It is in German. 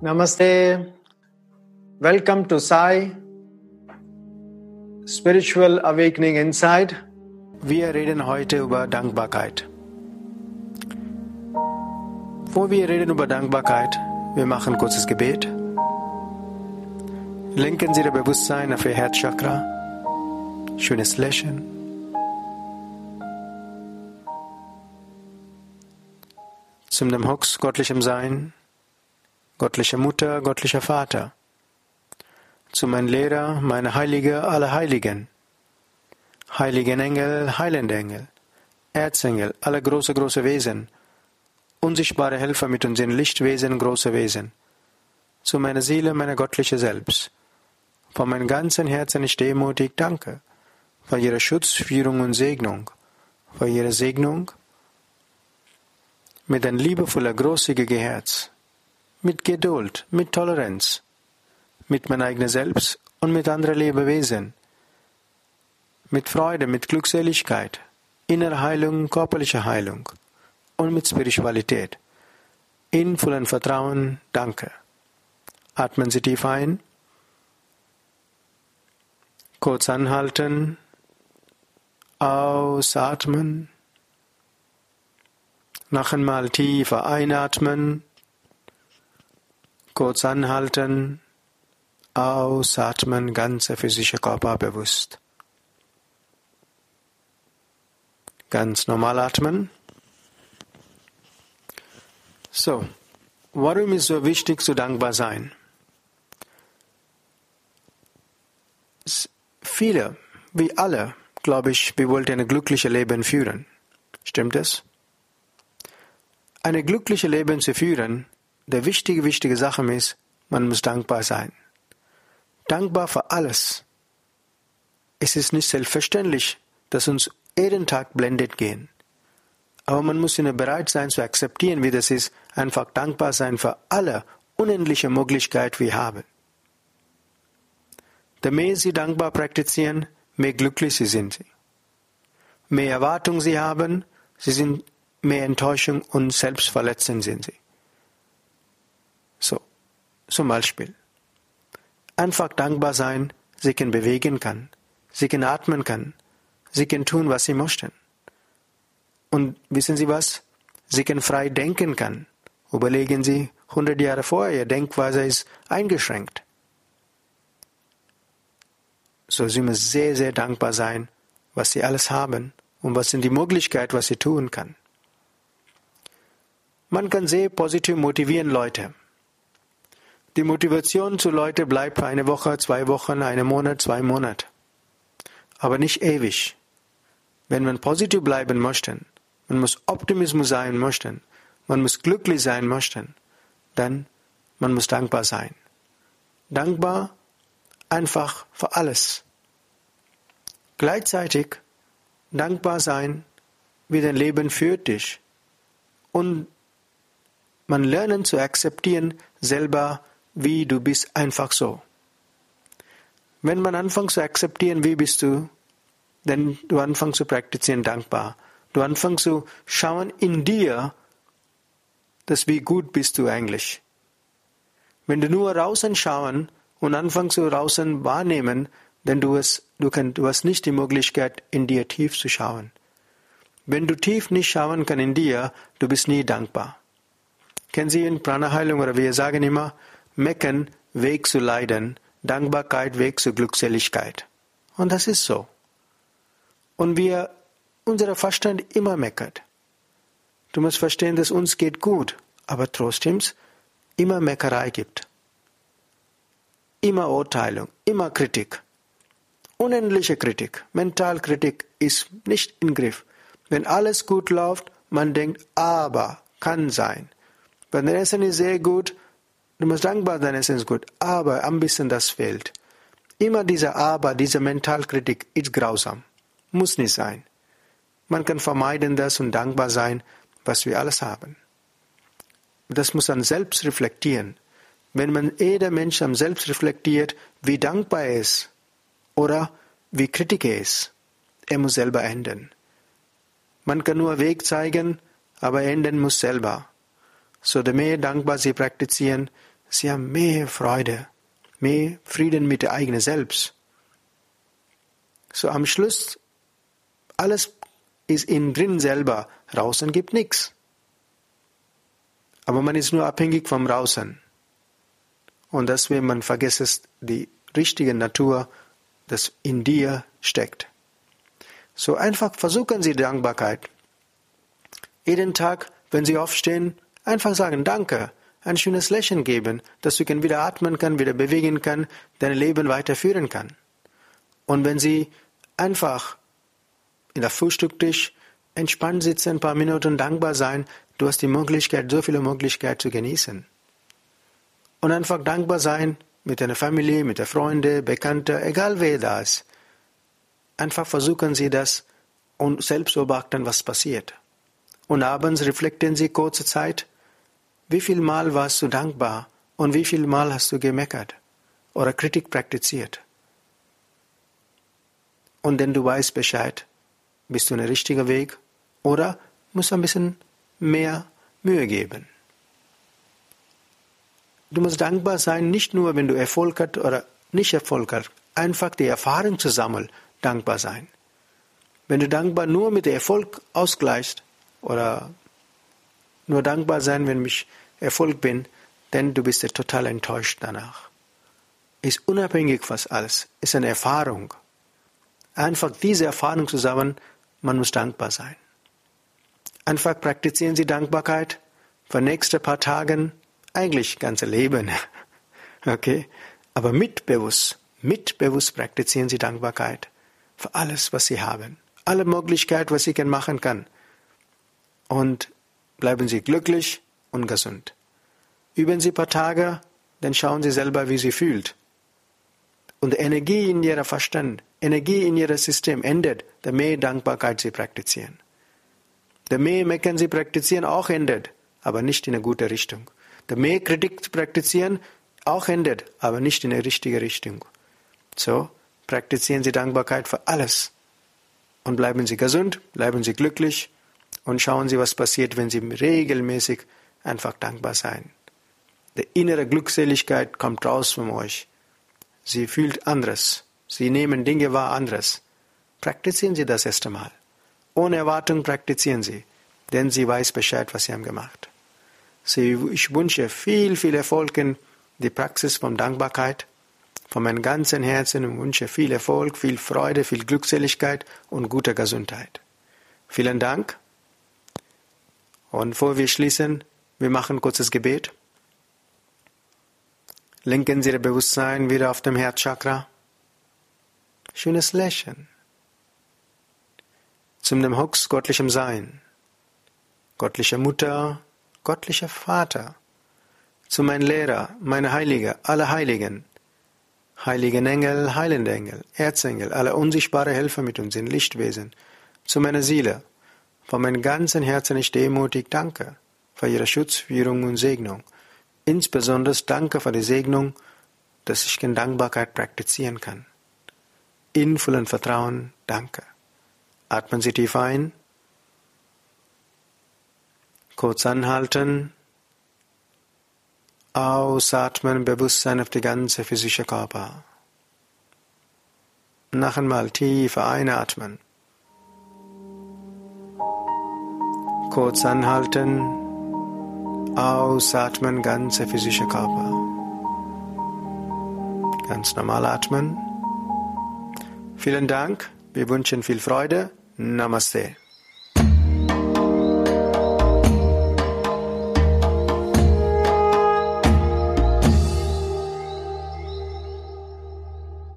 Namaste. Welcome to Sai Spiritual Awakening Inside. Wir reden heute über Dankbarkeit. Wo wir reden über Dankbarkeit, wir machen ein kurzes Gebet. Lenken Sie Ihr Bewusstsein auf Ihr Herzchakra. Schönes Lächeln. Zum dem Hux göttlichem Sein, göttliche Mutter, göttlicher Vater. Zu meinem Lehrer, meine Heilige, alle Heiligen. Heiligen Engel, heilende Engel. Erzengel, alle große, große Wesen. Unsichtbare Helfer mit unseren Lichtwesen, große Wesen. Zu meiner Seele, meiner göttliche Selbst. Von meinem ganzen Herzen ich demutig danke für Ihre Schutz, Führung und Segnung, für Ihre Segnung mit ein liebevoller, großzügiger Herz, mit Geduld, mit Toleranz, mit mein eigenes Selbst und mit anderen Lebewesen, mit Freude, mit Glückseligkeit, innere Heilung, körperliche Heilung und mit Spiritualität. In vollem Vertrauen, danke. Atmen Sie tief ein. Kurz anhalten, ausatmen, noch einmal tiefer einatmen, kurz anhalten, ausatmen, ganzer physischer Körper bewusst. Ganz normal atmen. So, warum ist so wichtig zu dankbar sein? Viele, wie alle, glaube ich, wir wollten ein glückliches Leben führen. Stimmt es? Eine glückliche Leben zu führen, der wichtige, wichtige Sache ist, man muss dankbar sein. Dankbar für alles. Es ist nicht selbstverständlich, dass uns jeden Tag blendet gehen. Aber man muss immer bereit sein zu akzeptieren, wie das ist, einfach dankbar sein für alle unendliche Möglichkeiten, die wir haben. Je mehr Sie dankbar praktizieren, mehr glücklich Sie sind. Mehr Erwartung Sie haben, Sie sind mehr Enttäuschung und Selbstverletzung sind Sie. So, zum Beispiel. Einfach dankbar sein, Sie können bewegen kann, Sie können atmen kann, Sie können tun, was Sie möchten. Und wissen Sie was? Sie können frei denken kann. Überlegen Sie, 100 Jahre vorher, Denkweise ist eingeschränkt. So Sie müssen sehr, sehr dankbar sein, was Sie alles haben und was sind die Möglichkeiten, was Sie tun kann. Man kann sehr positiv motivieren Leute. Die Motivation zu Leuten bleibt für eine Woche, zwei Wochen, einen Monat, zwei Monate. Aber nicht ewig. Wenn man positiv bleiben möchte, man muss Optimismus sein möchte, man muss glücklich sein möchte, dann man muss dankbar sein. Dankbar einfach für alles. Gleichzeitig dankbar sein, wie dein Leben führt dich. Und man lernen zu akzeptieren selber, wie du bist, einfach so. Wenn man anfängt zu akzeptieren, wie bist du, dann du anfängst zu praktizieren dankbar. Du anfängst zu schauen in dir, dass wie gut bist du eigentlich. Wenn du nur draußen schauen und anfängst zu draußen wahrnehmen, denn du hast, du, kann, du hast nicht die Möglichkeit, in dir tief zu schauen. Wenn du tief nicht schauen kannst in dir, du bist nie dankbar. Kennen Sie in Prana-Heilung oder wir sagen immer, Mecken, Weg zu Leiden, Dankbarkeit, Weg zu Glückseligkeit. Und das ist so. Und wir, unser Verstand immer meckert. Du musst verstehen, dass uns geht gut, aber trotzdem immer Meckerei gibt. Immer Urteilung, immer Kritik. Unendliche Kritik, Mentalkritik ist nicht im Griff. Wenn alles gut läuft, man denkt, aber, kann sein. Wenn dein Essen ist sehr gut, du musst dankbar dein Essen ist gut, aber ein bisschen das fehlt. Immer diese Aber, diese Mentalkritik ist grausam. Muss nicht sein. Man kann vermeiden das und dankbar sein, was wir alles haben. Das muss man selbst reflektieren. Wenn man jeder Mensch am selbst reflektiert, wie dankbar er ist, oder wie kritisch er ist. Er muss selber ändern. Man kann nur Weg zeigen, aber ändern muss selber. So, je mehr dankbar Sie praktizieren, Sie haben mehr Freude, mehr Frieden mit der eigenen Selbst. So, am Schluss, alles ist innen drin selber, draußen gibt nichts. Aber man ist nur abhängig vom Draußen. Und deswegen man vergisst die richtige Natur, das in dir steckt. So einfach versuchen Sie Dankbarkeit. Jeden Tag, wenn Sie aufstehen, einfach sagen Danke, ein schönes Lächeln geben, dass du wieder atmen kann, wieder bewegen kann, dein Leben weiterführen kann. Und wenn Sie einfach in der Frühstücktisch entspannt sitzen, ein paar Minuten dankbar sein, du hast die Möglichkeit, so viele Möglichkeiten zu genießen. Und einfach dankbar sein mit deiner Familie, mit der Freunde, Bekannte, egal wer da ist. Einfach versuchen Sie das und selbst beobachten, was passiert. Und abends reflektieren Sie kurze Zeit, wie viel Mal warst du dankbar und wie viel Mal hast du gemeckert oder Kritik praktiziert. Und denn du weißt Bescheid, bist du ein richtiger Weg oder musst du ein bisschen mehr Mühe geben. Du musst dankbar sein, nicht nur, wenn du Erfolg hast oder nicht Erfolg hast, einfach die Erfahrung zu sammeln, dankbar sein. Wenn du dankbar nur mit Erfolg ausgleichst oder nur dankbar sein, wenn ich Erfolg bin, denn du bist ja total enttäuscht danach. Ist unabhängig was alles, ist eine Erfahrung. Einfach diese Erfahrung zusammen, man muss dankbar sein. Einfach praktizieren Sie Dankbarkeit für nächste paar Tagen, eigentlich ganze Leben. Okay? Aber mitbewusst, mitbewusst praktizieren Sie Dankbarkeit für alles, was Sie haben. Alle Möglichkeiten, was Sie machen kann. Und bleiben Sie glücklich und gesund. Üben Sie ein paar Tage, dann schauen Sie selber, wie Sie fühlt. Und Energie in Ihrem Verstand, Energie in Ihrem System endet, der mehr Dankbarkeit Sie praktizieren. Der mehr Meckern Sie praktizieren, auch endet, aber nicht in eine gute Richtung. Mehr Kritik praktizieren, auch endet, aber nicht in eine richtige Richtung. So, praktizieren Sie Dankbarkeit für alles. Und bleiben Sie gesund, bleiben Sie glücklich und schauen Sie, was passiert, wenn Sie regelmäßig einfach dankbar sein. Die innere Glückseligkeit kommt raus von euch. Sie fühlt anderes. Sie nehmen Dinge wahr anderes. Praktizieren Sie das erste Mal. Ohne Erwartung praktizieren Sie, denn Sie weiß Bescheid, was Sie haben gemacht. Ich wünsche viel, viel Erfolg in die Praxis von Dankbarkeit. Von meinem ganzen Herzen und wünsche viel Erfolg, viel Freude, viel Glückseligkeit und gute Gesundheit. Vielen Dank. Und bevor wir schließen, wir machen kurzes Gebet. Lenken Sie Ihr Bewusstsein wieder auf dem Herzchakra. Schönes Lächeln. Zum dem Hux göttlichem Sein. Göttliche Mutter, göttlicher Vater. Zu meinem Lehrer, meine Heilige, alle Heiligen. Heiligen Engel, heilende Engel, Erzengel, alle unsichtbare Helfer mit uns in Lichtwesen. Zu meiner Seele. Von meinem ganzen Herzen ich demutig danke für Ihre Schutz, Führung und Segnung. Insbesondere danke für die Segnung, dass ich in Dankbarkeit praktizieren kann. In vollem Vertrauen danke. Atmen Sie tief ein. Kurz anhalten. Ausatmen, Bewusstsein auf die ganze physische Körper. Noch einmal tief einatmen. Kurz anhalten. Ausatmen, ganze physische Körper. Ganz normal atmen. Vielen Dank. Wir wünschen viel Freude. Namaste.